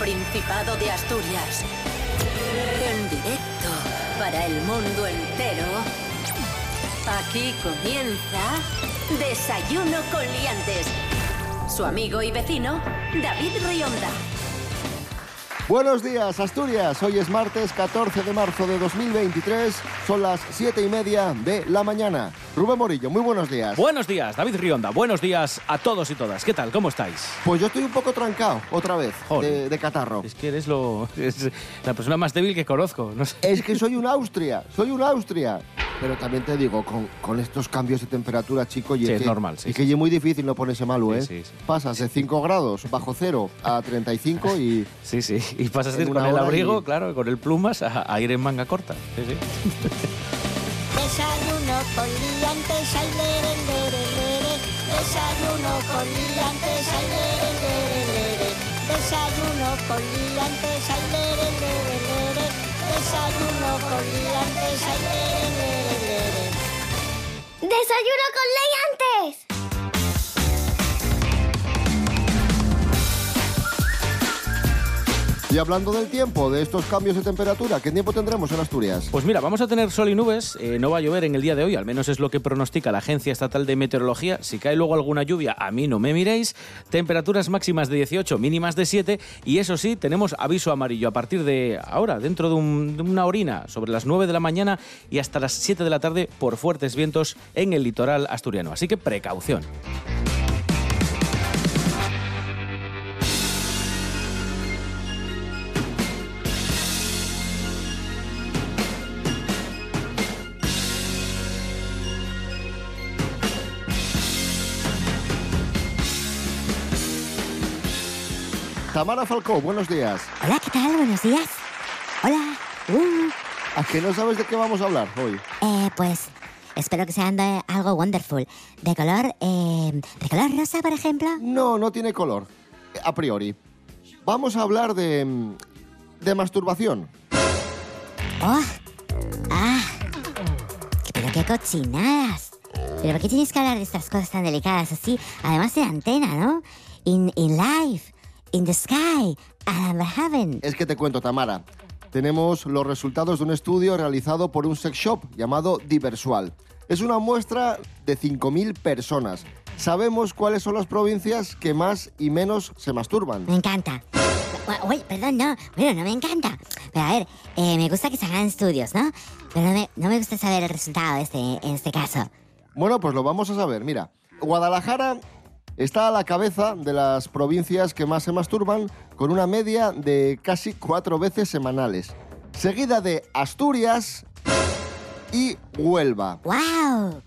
Principado de Asturias. En directo para el mundo entero. Aquí comienza Desayuno con Liantes. Su amigo y vecino, David Rionda. Buenos días, Asturias. Hoy es martes 14 de marzo de 2023. Son las 7 y media de la mañana. Rubén Morillo, muy buenos días. Buenos días, David Rionda. Buenos días a todos y todas. ¿Qué tal? ¿Cómo estáis? Pues yo estoy un poco trancado, otra vez, de, de catarro. Es que eres lo, es la persona más débil que conozco. No sé. Es que soy un Austria, soy un Austria. Pero también te digo, con, con estos cambios de temperatura, chico, y Sí, es es que, normal, sí, y que sí. es muy difícil no ponerse malo, ¿eh? Pasas de 5 grados bajo cero a 35 y... Sí, sí. Y pasas de ir con el abrigo, y- claro, con el plumas, a, a ir en manga corta. Sí, sí. Con liantes, ay, lere. Desayuno con liantes, ay, lere, lere. Desayuno con liantes, ay, lere, lere. Desayuno con liantes, ay, lere, lere. ¡Desayuno con liantes! Y hablando del tiempo, de estos cambios de temperatura, ¿qué tiempo tendremos en Asturias? Pues mira, vamos a tener sol y nubes. eh, no va a llover en el día de hoy, al menos es lo que pronostica la Agencia Estatal de Meteorología. Si cae luego alguna lluvia, a mí no me miréis. Temperaturas máximas de 18, mínimas de 7. Y eso sí, tenemos aviso amarillo a partir de ahora, dentro de, de una orina, sobre las 9 de la mañana y hasta las 7 de la tarde por fuertes vientos en el litoral asturiano. Así que precaución. Tamara Falcó, buenos días. Hola, ¿qué tal? Buenos días. Hola. Uh, ¿A que no sabes de qué vamos a hablar hoy? eh, pues espero que sea algo wonderful. De color, eh, de color rosa, por ejemplo. No, no tiene color, a priori. Vamos a hablar de... mm, de masturbación. Oh, ah, pero qué cochinadas. Pero ¿por qué tienes que hablar de estas cosas tan delicadas así? Además de antena, ¿no? In, in life, in the sky, and the heaven. Es que te cuento, Tamara. Tenemos los resultados de un estudio realizado por un sex shop llamado Diversual. Es una muestra de 5.000 personas. Sabemos cuáles son las provincias que más y menos se masturban. Me encanta. Uy, perdón, no. Bueno, no me encanta. Pero a ver, eh, me gusta que se hagan estudios, ¿no? Pero no me, no me gusta saber el resultado este, en este caso. Bueno, pues lo vamos a saber. Mira, Guadalajara está a la cabeza de las provincias que más se masturban, con una media de casi cuatro veces semanales. Seguida de Asturias y Huelva. ¡Wow!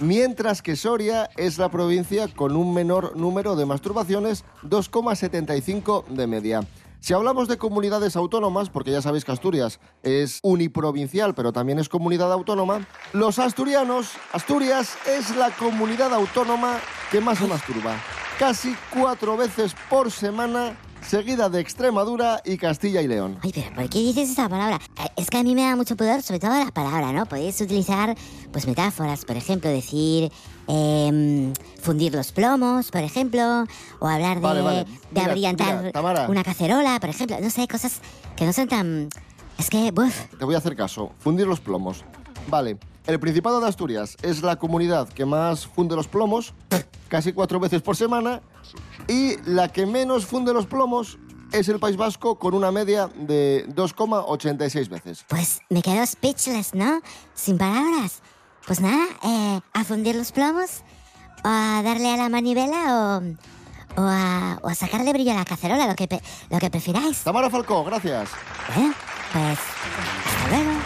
Mientras que Soria es la provincia con un menor número de masturbaciones, 2,75 de media. Si hablamos de comunidades autónomas, porque ya sabéis que Asturias es uniprovincial, pero también es comunidad autónoma, los asturianos, Asturias es la comunidad autónoma que más se masturba. Casi cuatro veces por semana, seguida de Extremadura y Castilla y León. Ay, pero ¿por qué dices esa palabra? Eh, Es que a mí me da mucho pudor, sobre todo la palabra, ¿no? Podéis utilizar, pues, metáforas, por ejemplo, decir em, fundir los plomos, por ejemplo, o hablar de, Vale, vale. de abrillantar mira, una cacerola, por ejemplo. No sé, cosas que no son tan... Es que, buf, Te voy a hacer caso. Fundir los plomos. Vale. El Principado de Asturias es la comunidad que más funde los plomos, casi cuatro veces por semana, y la que menos funde los plomos es el País Vasco con una media de 2,86 veces. pues me quedo speechless, ¿no? Sin palabras. Pues nada, eh, a fundir los plomos, o a darle a la manivela, o, o, a, o a sacarle brillo a la cacerola, lo que, lo que prefiráis. Tamara Falcó, gracias. Bueno, pues hasta luego.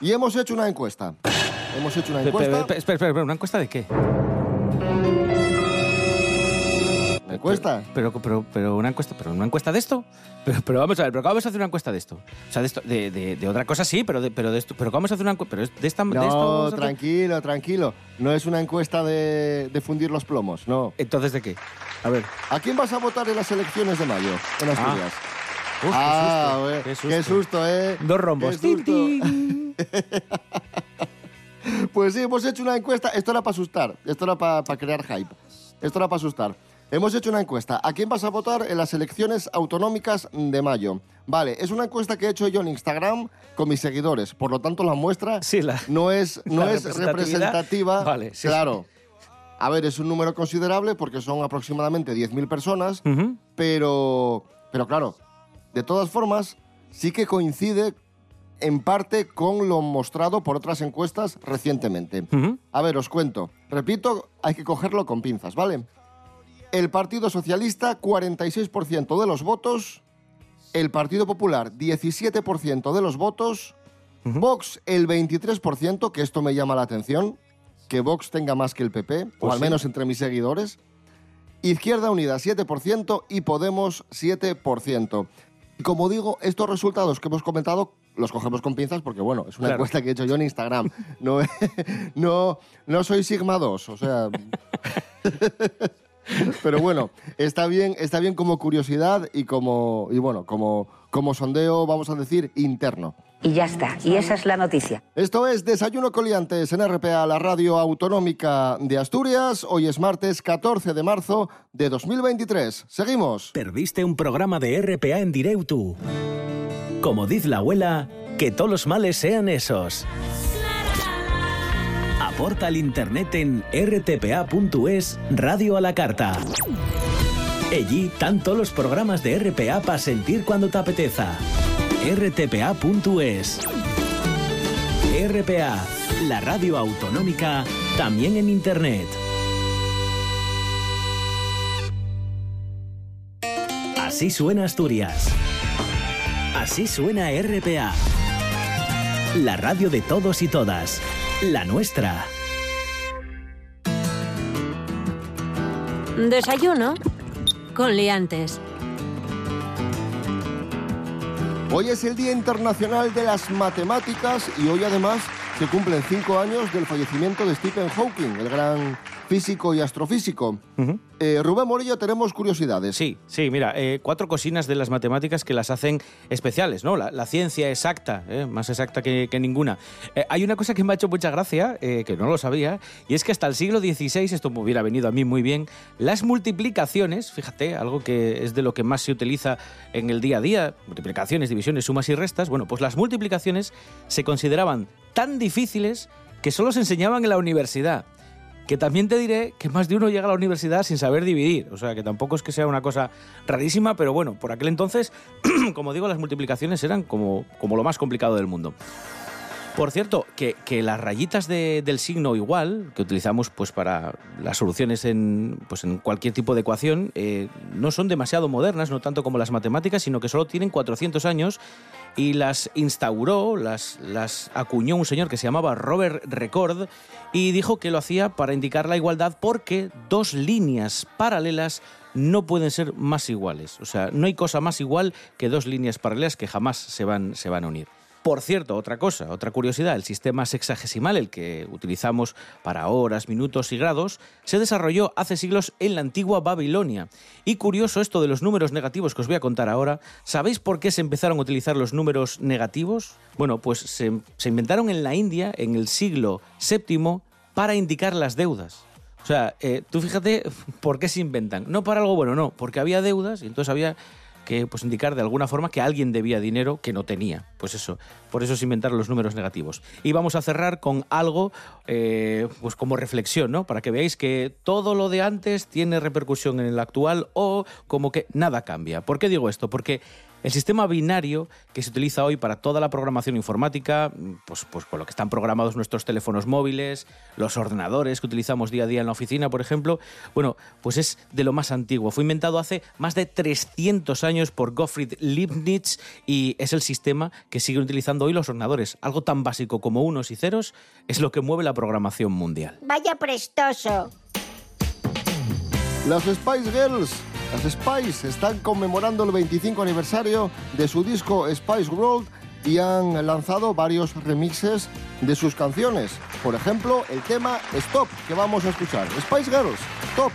Y hemos hecho una encuesta. Hemos hecho una encuesta. pe- Espera, espera, espera, ¿una encuesta de qué? ¿Encuesta? Pero, pero, pero una encuesta, pero una encuesta de esto. Pero, pero vamos a ver, pero ¿cómo vamos a hacer una encuesta de esto? O sea, de esto, de, de- de otra cosa sí, pero de, pero de esto, pero ¿cómo vamos a hacer una encuesta? Pero de esta, de esto No, tranquilo, tranquilo. No es una encuesta de, de fundir los plomos, no. Entonces de qué? A ver. ¿A quién vas a votar en las elecciones de mayo en Asturias? Uf, qué ah, susto, güey, qué susto. qué susto, ¿eh? Dos rombos. Qué susto. Pues sí, hemos hecho una encuesta. Esto era para asustar. Esto era para crear hype. Esto era para asustar. Hemos hecho una encuesta. ¿A quién vas a votar en las elecciones autonómicas de mayo? Vale, es una encuesta que he hecho yo en Instagram con mis seguidores. Por lo tanto, la muestra Sí, la- no es, no es representativa. Vale, sí, claro. A ver, es un número considerable porque son aproximadamente 10.000 personas. Pero, pero claro, de todas formas, sí que coincide en parte con lo mostrado por otras encuestas recientemente. A ver, os cuento. Repito, hay que cogerlo con pinzas, ¿vale? El Partido Socialista, 46% de los votos. El Partido Popular, 17% de los votos. Vox, el 23%, que esto me llama la atención. Que Vox tenga más que el PP, o Pues al sí. menos entre mis seguidores. Izquierda Unida 7% y Podemos 7%. Y como digo, estos resultados que hemos comentado los cogemos con pinzas porque, bueno, es una Claro. encuesta que he hecho yo en Instagram. No, no, no soy Sigma 2, o sea... Pero bueno, está bien, está bien como curiosidad y como, y bueno, como, como sondeo, vamos a decir, interno. Y ya está. Y esa es la noticia. Esto es Desayuno Coliantes en RPA, la radio autonómica de Asturias. Hoy es martes 14 de marzo de 2023. Seguimos. Perdiste un programa de RPA en Direutu. Como dice la abuela, que todos los males sean esos. Aporta al internet en rtpa.es Radio a la Carta. Allí todos los programas de RPA para sentir cuando te apeteza. rtpa.es RPA, la radio autonómica, también en internet. Así suena Asturias. Así suena RPA. La radio de todos y todas. La nuestra. Desayuno con liantes. Hoy es el Día Internacional de las Matemáticas y hoy además se cumplen cinco años del fallecimiento de Stephen Hawking, el gran físico y astrofísico. Eh, Rubén Morillo, tenemos curiosidades. Sí, sí, mira, eh, cuatro cosinas de las matemáticas que las hacen especiales, ¿no? La, la ciencia exacta, ¿eh? más exacta que, que ninguna. Hay una cosa que me ha hecho mucha gracia, que no lo sabía, y es que hasta el siglo XVI, esto me hubiera venido a mí muy bien, las multiplicaciones, fíjate, algo que es de lo que más se utiliza en el día a día, multiplicaciones, divisiones, sumas y restas, bueno, pues las multiplicaciones se consideraban tan difíciles que solo se enseñaban en la universidad. Que también te diré que más de uno llega a la universidad sin saber dividir. O sea, que tampoco es que sea una cosa rarísima, pero bueno, por aquel entonces, como digo, las multiplicaciones eran como, como lo más complicado del mundo. Por cierto, que, que las rayitas de- del signo igual, que utilizamos pues para las soluciones en, pues en cualquier tipo de ecuación, eh, no son demasiado modernas, no tanto como las matemáticas, sino que solo tienen 400 años y las instauró, las, acuñó un señor que se llamaba Robert Record y dijo que lo hacía para indicar la igualdad porque dos líneas paralelas no pueden ser más iguales. O sea, no hay cosa más igual que dos líneas paralelas que jamás se van, se van a unir. Por cierto, otra cosa, otra curiosidad, el sistema sexagesimal, el que utilizamos para horas, minutos y grados, se desarrolló hace siglos en la antigua Babilonia. Y curioso esto de los números negativos que os voy a contar ahora, ¿sabéis por qué se empezaron a utilizar los números negativos? Bueno, pues se, inventaron en la India en el siglo VII para indicar las deudas. O sea, eh, tú fíjate por qué se inventan. No para algo bueno, no, porque había deudas y entonces había que pues, indicar de alguna forma que alguien debía dinero que no tenía. Pues eso, por eso se inventaron los números negativos. Y vamos a cerrar con algo eh, pues como reflexión, ¿no? Para que veáis que todo lo de antes tiene repercusión en el actual o como que nada cambia. ¿Por qué digo esto? Porque el sistema binario que se utiliza hoy para toda la programación informática, pues, pues con lo que están programados nuestros teléfonos móviles, los ordenadores que utilizamos día a día en la oficina, por ejemplo, bueno, pues es de lo más antiguo. Fue inventado hace más de 300 años por Gottfried Leibniz y es el sistema que siguen utilizando hoy los ordenadores. Algo tan básico como unos y ceros es lo que mueve la programación mundial. Vaya prestoso. Las Spice Girls, las Spice, están conmemorando el 25 aniversario de su disco Spice World y han lanzado varios remixes de sus canciones. Por ejemplo, el tema Stop, que vamos a escuchar. Spice Girls, Stop.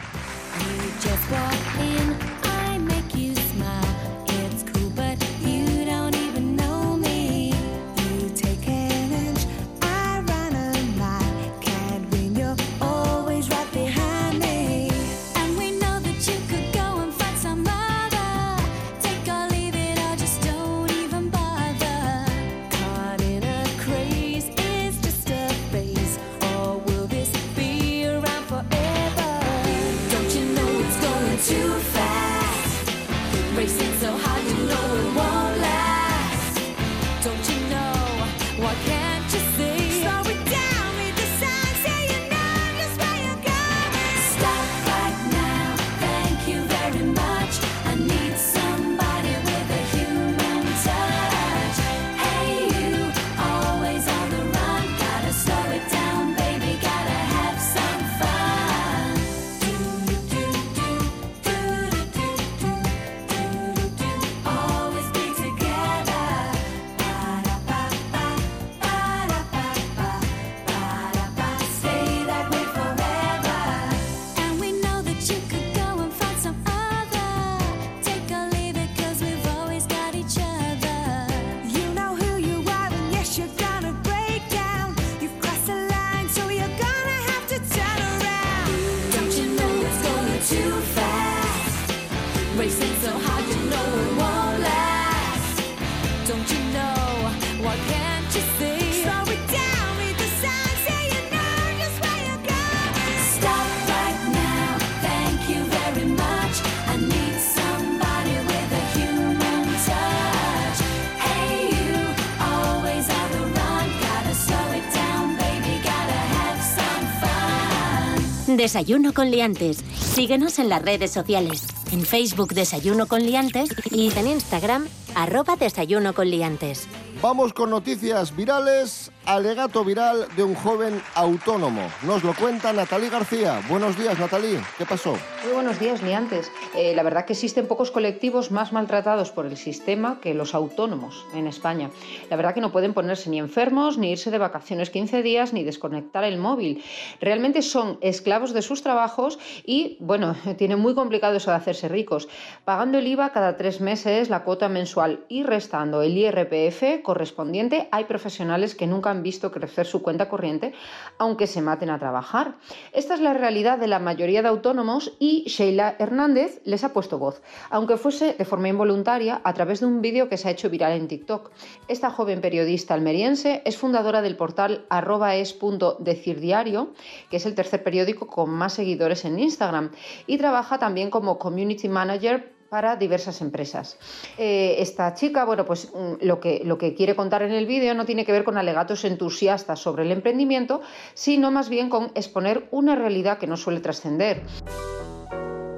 Desayuno con liantes. Síguenos en las redes sociales. En Facebook Desayuno con liantes y en Instagram arroba Desayuno con liantes. Vamos con noticias virales. Alegato viral de un joven autónomo. Nos lo cuenta Natalí García. Buenos días, Natalí. ¿Qué pasó? Muy buenos días, liantes. Eh, la verdad que existen pocos colectivos más maltratados por el sistema que los autónomos en España. La verdad que no pueden ponerse ni enfermos, ni irse de vacaciones 15 días, ni desconectar el móvil. Realmente son esclavos de sus trabajos y, bueno, tienen muy complicado eso de hacerse ricos. Pagando el IVA cada tres meses, la cuota mensual y restando el IRPF correspondiente, hay profesionales que nunca han visto crecer su cuenta corriente, aunque se maten a trabajar. Esta es la realidad de la mayoría de autónomos y Sheila Hernández les ha puesto voz, aunque fuese de forma involuntaria a través de un vídeo que se ha hecho viral en TikTok. Esta joven periodista almeriense es fundadora del portal arroba es punto decir diario, que es el tercer periódico con más seguidores en Instagram, y trabaja también como community manager para diversas empresas. Eh, esta chica, bueno, pues mm, lo que, lo que quiere contar en el vídeo no tiene que ver con alegatos entusiastas sobre el emprendimiento, sino más bien con exponer una realidad que no suele trascender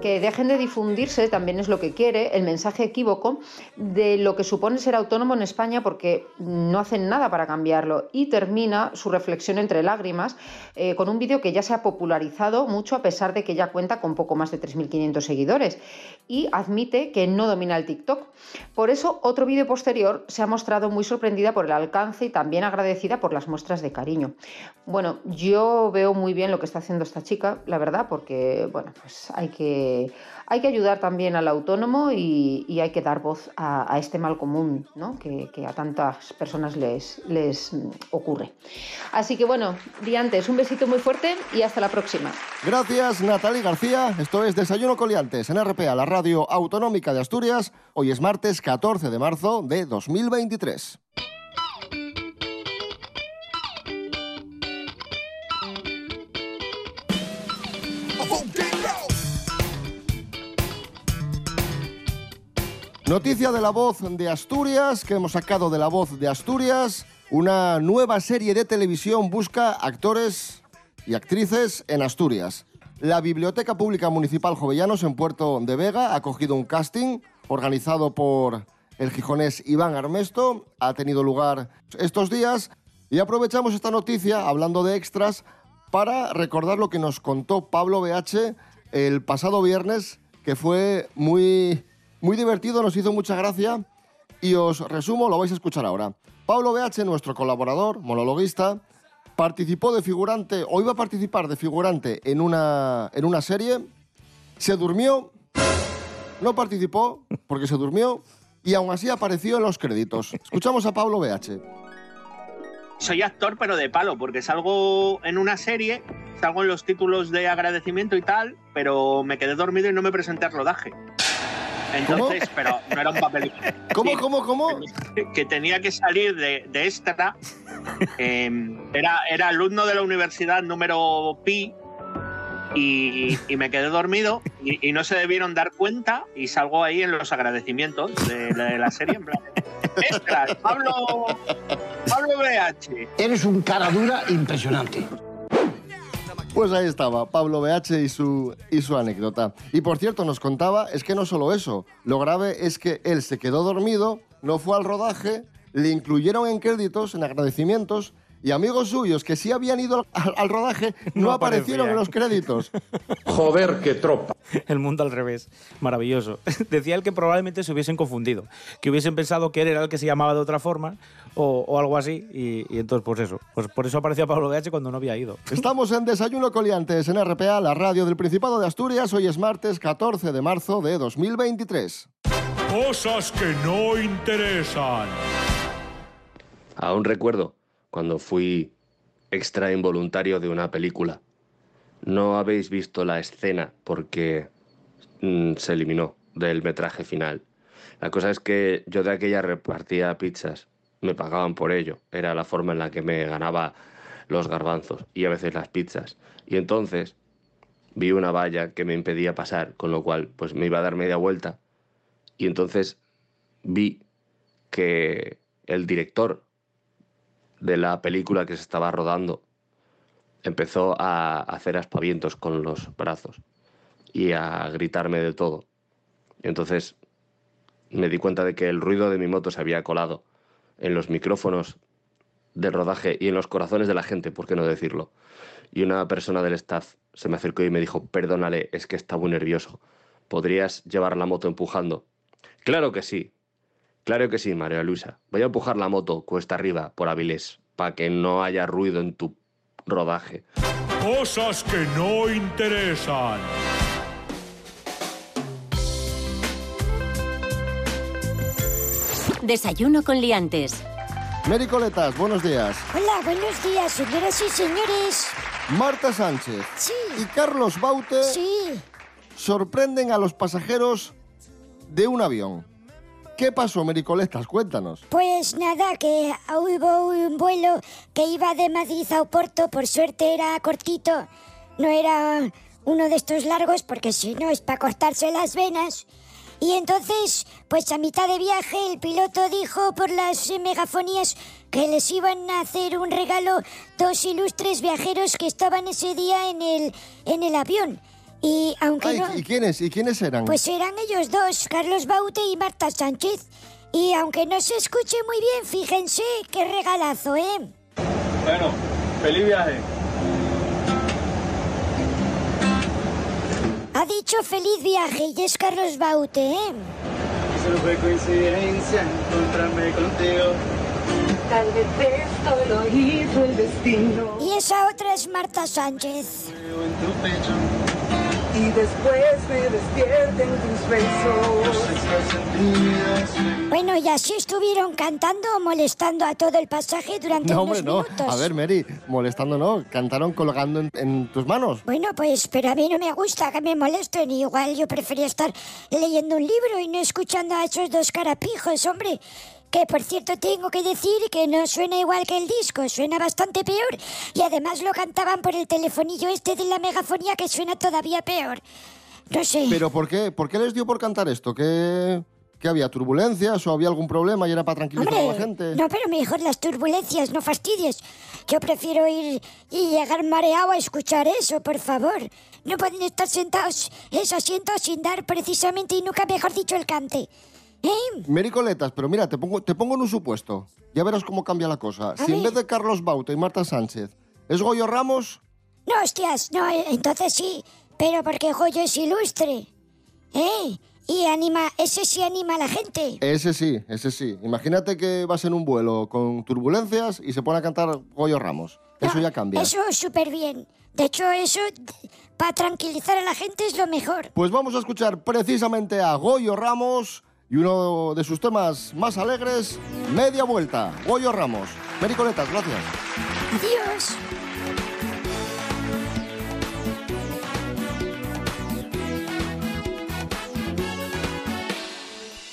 que dejen de difundirse, también es lo que quiere, el mensaje equívoco de lo que supone ser autónomo en España porque no hacen nada para cambiarlo. Y termina su reflexión entre lágrimas eh, con un vídeo que ya se ha popularizado mucho a pesar de que ya cuenta con poco más de 3.500 seguidores y admite que no domina el TikTok. Por eso, otro vídeo posterior se ha mostrado muy sorprendida por el alcance y también agradecida por las muestras de cariño. Bueno, yo veo muy bien lo que está haciendo esta chica, la verdad, porque bueno, pues hay que hay que ayudar también al autónomo y, hay que dar voz a, este mal común ¿no? que, que, a tantas personas les, les ocurre. Así que bueno, Diantes, un besito muy fuerte y hasta la próxima. Gracias, Natalie García. Esto es Desayuno Coliantes en RPA, la radio autonómica de Asturias. Hoy es martes 14 de marzo de 2023. Noticia de la voz de Asturias, que hemos sacado de la voz de Asturias. Una nueva serie de televisión busca actores y actrices en Asturias. La Biblioteca Pública Municipal Jovellanos en Puerto de Vega ha acogido un casting organizado por el gijonés Iván Armesto. Ha tenido lugar estos días y aprovechamos esta noticia, hablando de extras, para recordar lo que nos contó Pablo BH el pasado viernes, que fue muy muy divertido, nos hizo mucha gracia y os resumo, lo vais a escuchar ahora. Pablo BH, nuestro colaborador, monologuista, participó de figurante, o iba a participar de figurante en una, en una serie, se durmió, no participó porque se durmió y aún así apareció en los créditos. Escuchamos a Pablo BH. Soy actor, pero de palo, porque salgo en una serie, salgo en los títulos de agradecimiento y tal, pero me quedé dormido y no me presenté al rodaje. Entonces, ¿Cómo? pero no era un papel. ¿Cómo, cómo, cómo? Que tenía que salir de, de extra. Eh, era, era alumno de la universidad número pi y, y me quedé dormido y, y, no se debieron dar cuenta y salgo ahí en los agradecimientos de, de la serie. En plan, extras, Pablo, Pablo BH. Eres un cara dura impresionante. Pues ahí estaba, Pablo BH y su, y su anécdota. Y por cierto, nos contaba, es que no solo eso, lo grave es que él se quedó dormido, no fue al rodaje, le incluyeron en créditos, en agradecimientos, y amigos suyos que sí habían ido al, al rodaje no, no aparecieron en los créditos. Joder, qué tropa. El mundo al revés. Maravilloso. Decía él que probablemente se hubiesen confundido, que hubiesen pensado que él era el que se llamaba de otra forma o, o algo así, y, y, entonces pues eso. Pues por eso apareció Pablo BH cuando no había ido. Estamos en Desayuno Coliantes en RPA, la radio del Principado de Asturias. Hoy es martes 14 de marzo de 2023. Cosas que no interesan. Aún recuerdo cuando fui extra involuntario de una película. No habéis visto la escena porque mm, se eliminó del metraje final. La cosa es que yo de aquella repartía pizzas, me pagaban por ello, era la forma en la que me ganaba los garbanzos y a veces las pizzas. Y entonces vi una valla que me impedía pasar, con lo cual pues me iba a dar media vuelta y entonces vi que el director de la película que se estaba rodando empezó a hacer aspavientos con los brazos y a gritarme de todo. Entonces me di cuenta de que el ruido de mi moto se había colado en los micrófonos del rodaje y en los corazones de la gente, por qué no decirlo. Y una persona del staff se me acercó y me dijo, perdónale, es que está muy nervioso. ¿Podrías llevar la moto empujando? Claro que sí. Claro que sí, María Luisa. Voy a empujar la moto cuesta arriba por Avilés, para que no haya ruido en tu rodaje. Cosas que no interesan. Desayuno con liantes. Mary Coletas, buenos días. Hola, buenos días, señoras y señores. Marta Sánchez Sí. y Carlos Baute Sí. sorprenden a los pasajeros de un avión. ¿Qué pasó, Mary Coletas? Cuéntanos. Pues nada, que hubo un vuelo que iba de Madrid a Oporto, por suerte era cortito, no era uno de estos largos porque si no es para cortarse las venas. Y entonces, pues a mitad de viaje el piloto dijo por las megafonías que les iban a hacer un regalo dos ilustres viajeros que estaban ese día en el, en el avión. Y aunque Ay, no... ¿Y quiénes? ¿Y quiénes eran? Pues eran ellos dos, Carlos Baute y Marta Sánchez. Y aunque no se escuche muy bien, fíjense qué regalazo, ¿eh? Bueno, feliz viaje. Ha dicho feliz viaje y es Carlos Baute, ¿eh? Solo fue coincidencia encontrarme contigo. Tal vez esto lo hizo el destino. Y esa otra es Marta Sánchez. Veo en tu pecho. Y después me despierten tus besos. Bueno, y así estuvieron cantando o molestando a todo el pasaje durante No, unos hombre, no. minutos. A ver, Mary, molestando no. Cantaron colgando en, en tus manos. Bueno, pues, pero a mí no me gusta que me molesten. Igual yo prefería estar leyendo un libro y no escuchando a esos dos carapijos, hombre. Que por cierto tengo que decir que no suena igual que el disco, suena bastante peor. Y además lo cantaban por el telefonillo este de la megafonía que suena todavía peor. No sé. ¿Pero por qué? ¿Por qué les dio por cantar esto? ¿Que, que había turbulencias o había algún problema y era para tranquilizar a la gente? no, pero mejor las turbulencias, no fastidies. Yo prefiero ir y llegar mareado a escuchar eso, por favor. No pueden estar sentados en esos asientos sin dar precisamente y nunca mejor dicho el cante. ¿Eh? Pero mira, te pongo, te pongo en un supuesto. Ya verás cómo cambia la cosa. si en vez de Carlos Bauta y Marta Sánchez es Goyo Ramos, No, hostias, no, eh, entonces sí. Pero porque Goyo es ilustre. ¿Eh? Y anima, ese sí anima a la gente. ese sí, ese sí. Imagínate que vas en un vuelo con turbulencias y se pone a cantar Goyo Ramos. Eso ya cambia. Eso súper bien. De hecho, eso para tranquilizar a la gente es lo mejor. Pues vamos a escuchar precisamente a Goyo Ramos y uno de sus temas más alegres, Media Vuelta. Goyo Ramos. Mary Coletas, gracias. Adiós.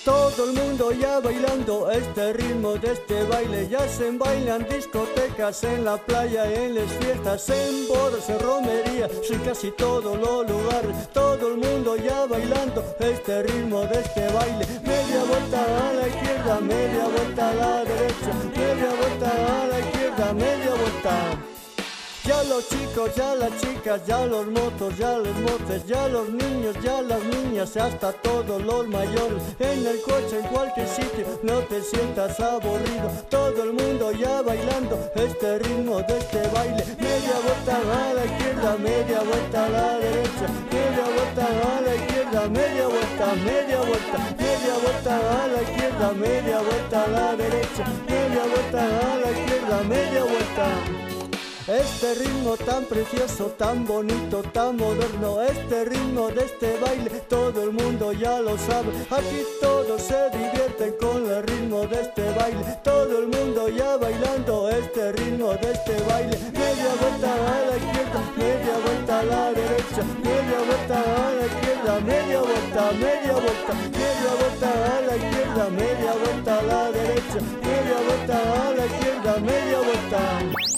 Todo el mundo ya bailando este ritmo de este baile. Ya se bailan discotecas en la playa, en las fiestas, en bodas, en romerías, en casi todos los lugares. Todo el mundo ya bailando este ritmo de este baile. Media vuelta a la izquierda, media vuelta a la derecha, Ya los chicos, ya las chicas, ya los motos, ya los motes, ya los niños, ya las niñas, hasta todos los mayores. En el coche, en cualquier sitio, no te sientas aburrido. Todo el mundo ya bailando este ritmo de este baile. Media vuelta a la izquierda, media vuelta a la derecha, media vuelta a la izquierda, media vuelta, media vuelta, media vuelta a la izquierda, media vuelta a la derecha, media vuelta a la izquierda, media vuelta. Este ritmo tan precioso, tan bonito, tan moderno, este ritmo de este baile, todo el mundo ya lo sabe. Aquí todos se divierten con el ritmo de este baile, todo el mundo ya bailando este ritmo de este baile. Media vuelta a la izquierda, media vuelta a la derecha, media vuelta a la izquierda, media vuelta, media vuelta, media vuelta a la izquierda, media vuelta a la derecha, media vuelta a la izquierda, media vuelta.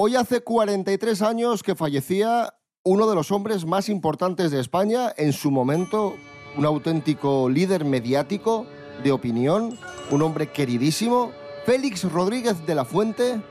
Hoy hace 43 años que fallecía uno de los hombres más importantes de España, en su momento un auténtico líder mediático de opinión, un hombre queridísimo, Félix Rodríguez de la Fuente.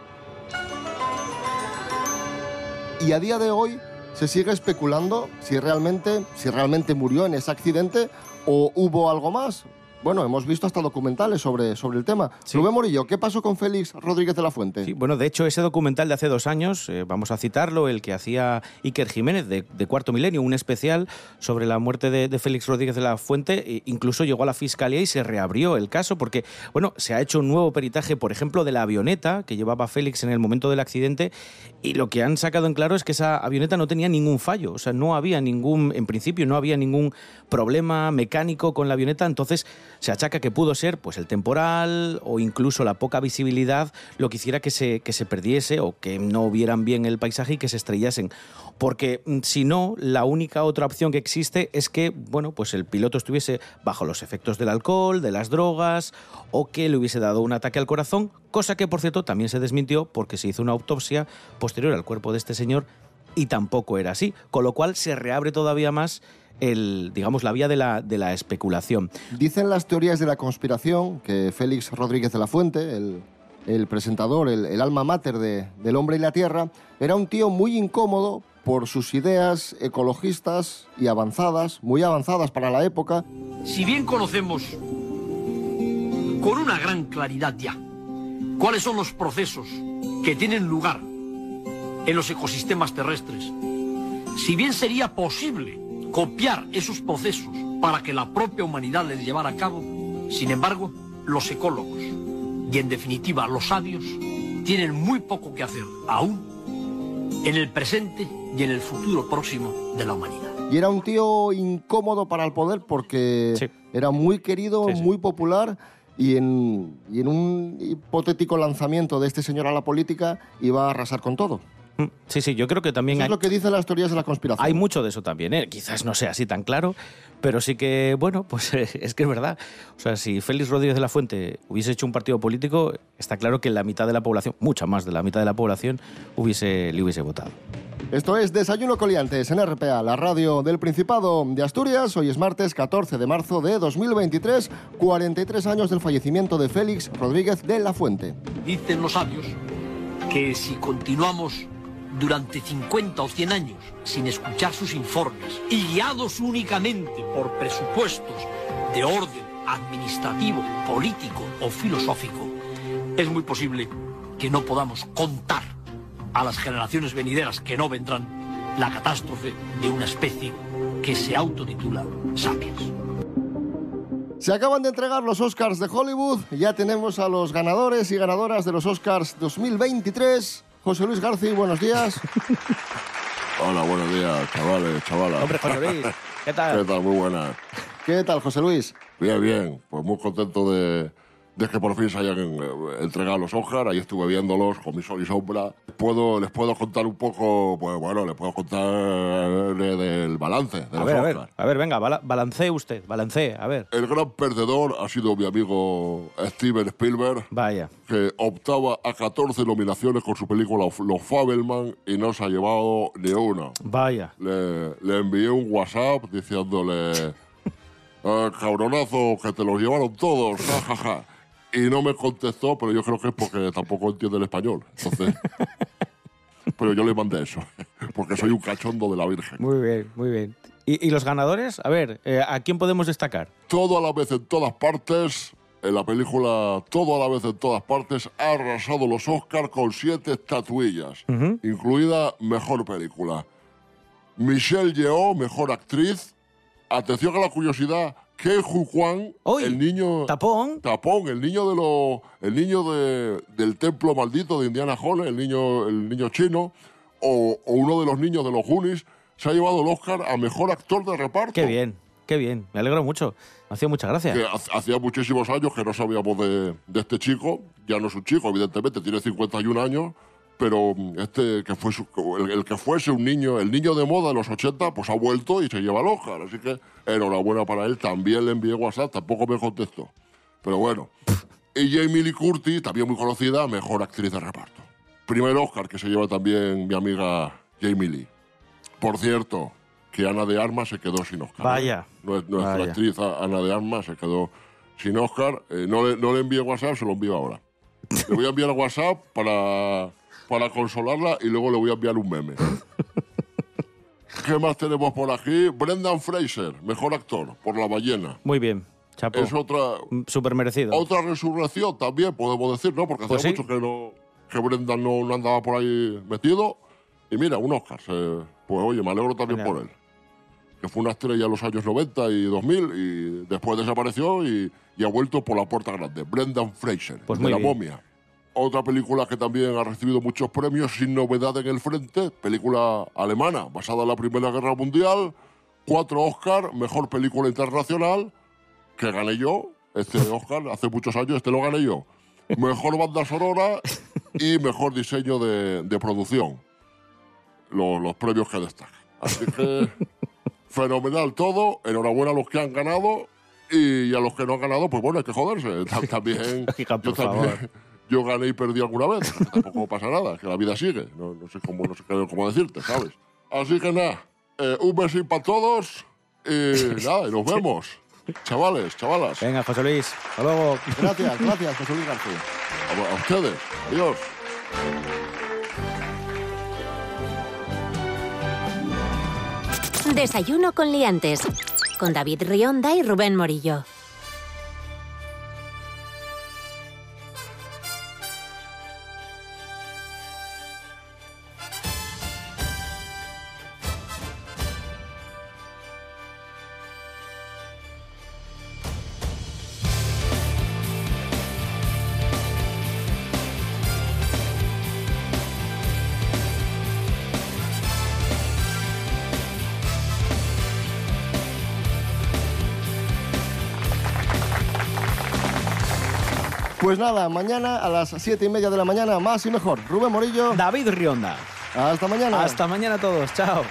Y a día de hoy se sigue especulando si realmente, si realmente murió en ese accidente o hubo algo más. Bueno, hemos visto hasta documentales sobre, sobre el tema. Rubén Morillo, ¿qué pasó con Félix Rodríguez de la Fuente? Sí, bueno, de hecho, ese documental de hace dos años, eh, vamos a citarlo, el que hacía Iker Jiménez de, de Cuarto Milenio, un especial sobre la muerte de, de Félix Rodríguez de la Fuente, e incluso llegó a la fiscalía y se reabrió el caso porque, bueno, se ha hecho un nuevo peritaje, por ejemplo, de la avioneta que llevaba Félix en el momento del accidente y lo que han sacado en claro es que esa avioneta no tenía ningún fallo, o sea, no había ningún, en principio, no había ningún problema mecánico con la avioneta, entonces se achaca que pudo ser pues el temporal o incluso la poca visibilidad lo que hiciera que se, que se perdiese o que no vieran bien el paisaje y que se estrellasen. Porque mm, si no, la única otra opción que existe es que, bueno, pues el piloto estuviese bajo los efectos del alcohol, de las drogas o que le hubiese dado un ataque al corazón, cosa que por cierto también se desmintió porque se hizo una autopsia posterior al cuerpo de este señor y tampoco era así, con lo cual se reabre todavía más el, digamos, la vía de la, de la especulación. Dicen las teorías de la conspiración que Félix Rodríguez de la Fuente, el, el presentador, el, el alma mater de, del hombre y la tierra, era un tío muy incómodo por sus ideas ecologistas y avanzadas, muy avanzadas para la época. Si bien conocemos con una gran claridad ya cuáles son los procesos que tienen lugar en los ecosistemas terrestres, si bien sería posible copiar esos procesos para que la propia humanidad les llevara a cabo, sin embargo, los ecólogos y en definitiva los sabios tienen muy poco que hacer aún en el presente y en el futuro próximo de la humanidad. Y era un tío incómodo para el poder porque era muy querido, muy popular y en, y en un hipotético lanzamiento de este señor a la política iba a arrasar con todo. Mm, Sí, sí, yo creo que también Eso hay, es lo que dicen las teorías de la conspiración. hay mucho de eso también. ¿eh? Quizás no sea así tan claro, pero sí que, bueno, pues es que es verdad. O sea, si Félix Rodríguez de la Fuente hubiese hecho un partido político, está claro que la mitad de la población, mucha más de la mitad de la población, hubiese, le hubiese votado. Esto es Desayuno Coliantes en RPA, la radio del Principado de Asturias. Hoy es martes 14 de marzo de 2023, 43 años del fallecimiento de Félix Rodríguez de la Fuente. Dicen los sabios que si continuamos durante 50 o 100 años sin escuchar sus informes y guiados únicamente por presupuestos de orden administrativo, político o filosófico, es muy posible que no podamos contar a las generaciones venideras que no vendrán la catástrofe de una especie que se autotitula Sapiens. Se acaban de entregar los Oscars de Hollywood. Ya tenemos a los ganadores y ganadoras de los Oscars 2023. José Luis García, buenos días. Hola, buenos días, chavales, chavalas. Hombre, José Luis, ¿qué tal? ¿Qué tal? Muy buenas. ¿Qué tal, José Luis? Bien, bien. Pues muy contento de, de que por fin se hayan eh, entregado los Oscars. Ahí estuve viéndolos con mi sol y sombra. Puedo, les puedo contar un poco, pues bueno, les puedo contar de- del balance de A los ver, a ver, a ver, venga, bala- balancee usted, balancee, a ver. El gran perdedor ha sido mi amigo Steven Spielberg. Vaya. Que optaba a 14 nominaciones con su película Los Fabelman y no se ha llevado ni una. Vaya. Le, le envié un WhatsApp diciéndole, "Ah, cabronazo, que te los llevaron todos, ja, ja, ja". Y no me contestó, pero yo creo que es porque tampoco entiende el español. Entonces, pero yo le mandé eso, porque soy un cachondo de la Virgen. Muy bien, muy bien. ¿Y, y los ganadores? A ver, eh, ¿a quién podemos destacar? Todo a la vez en todas partes, en la película Todo a la vez en todas partes, ha arrasado los Oscars con siete estatuillas, incluida Mejor Película. Michelle Yeoh, Mejor Actriz. Atención a la curiosidad, Hu Kwan, el niño... Tapón. Tapón, el niño de lo, el niño de- del templo maldito de Indiana Hall, el niño, el niño chino, o, o uno de los niños de los Goonies, se ha llevado el Oscar a Mejor Actor de Reparto. Qué bien, qué bien. Me alegro mucho. Me hacía mucha gracia. Que ha- hacía muchísimos años que no sabíamos de, de este chico. Ya no es un chico, evidentemente, tiene 51 años. Pero mm, este que fue su- el, el que fuese un niño, el niño de moda de los 80, pues ha vuelto y se lleva el Oscar. Así que enhorabuena para él. También le envié WhatsApp, tampoco me contestó. Pero bueno. Y Jamie Lee Curtis, también muy conocida, mejor actriz de reparto. Primer Oscar que se lleva también mi amiga Jamie Lee. Por cierto, que Ana de Armas se quedó sin Oscar. ¿eh? Vaya. Nue- Nuestra Vaya. actriz Ana de Armas se quedó sin Oscar. Eh, no, le, no le envié WhatsApp, se lo envío ahora. Le voy a enviar WhatsApp para, para consolarla y luego le voy a enviar un meme. ¿Qué más tenemos por aquí? Brendan Fraser, mejor actor, por La ballena. Muy bien, chapo. Es otra, Súper merecido. otra resurrección también, podemos decir, ¿no? Porque hace Pues sí. mucho que, no, que Brendan no, no andaba por ahí metido. Y mira, un Oscar. se- pues oye, me alegro también Genial. por él. Que fue una estrella en los años 90 y 2000 y después desapareció y, y ha vuelto por la puerta grande. Brendan Fraser, Pues de muy La bien. momia. Otra película que también ha recibido muchos premios sin novedad en el frente, película alemana basada en la Primera Guerra Mundial, cuatro Oscar, mejor película internacional, que gané yo, este Oscar, hace muchos años, este lo gané yo. Mejor banda sonora y mejor diseño de, de producción. Los, los premios que destacan. Así que fenomenal todo, enhorabuena a los que han ganado y a los que no han ganado, pues bueno, hay que joderse. Ta- También, Oiga, yo favor. Yo gané y perdí alguna vez, tampoco pasa nada, que la vida sigue. No, no sé cómo, no sé cómo decirte, ¿sabes? Así que nada, eh, un besín para todos y nada, y nos vemos. Chavales, chavalas. Venga, José Luis. Hasta luego. Gracias, gracias, José Luis García. A, a ustedes. Adiós. Desayuno con liantes. Con David Rionda y Rubén Morillo. Pues nada, mañana a las siete y media de la mañana, más y mejor. Rubén Morillo. David Rionda. Hasta mañana. Hasta mañana a todos. Chao.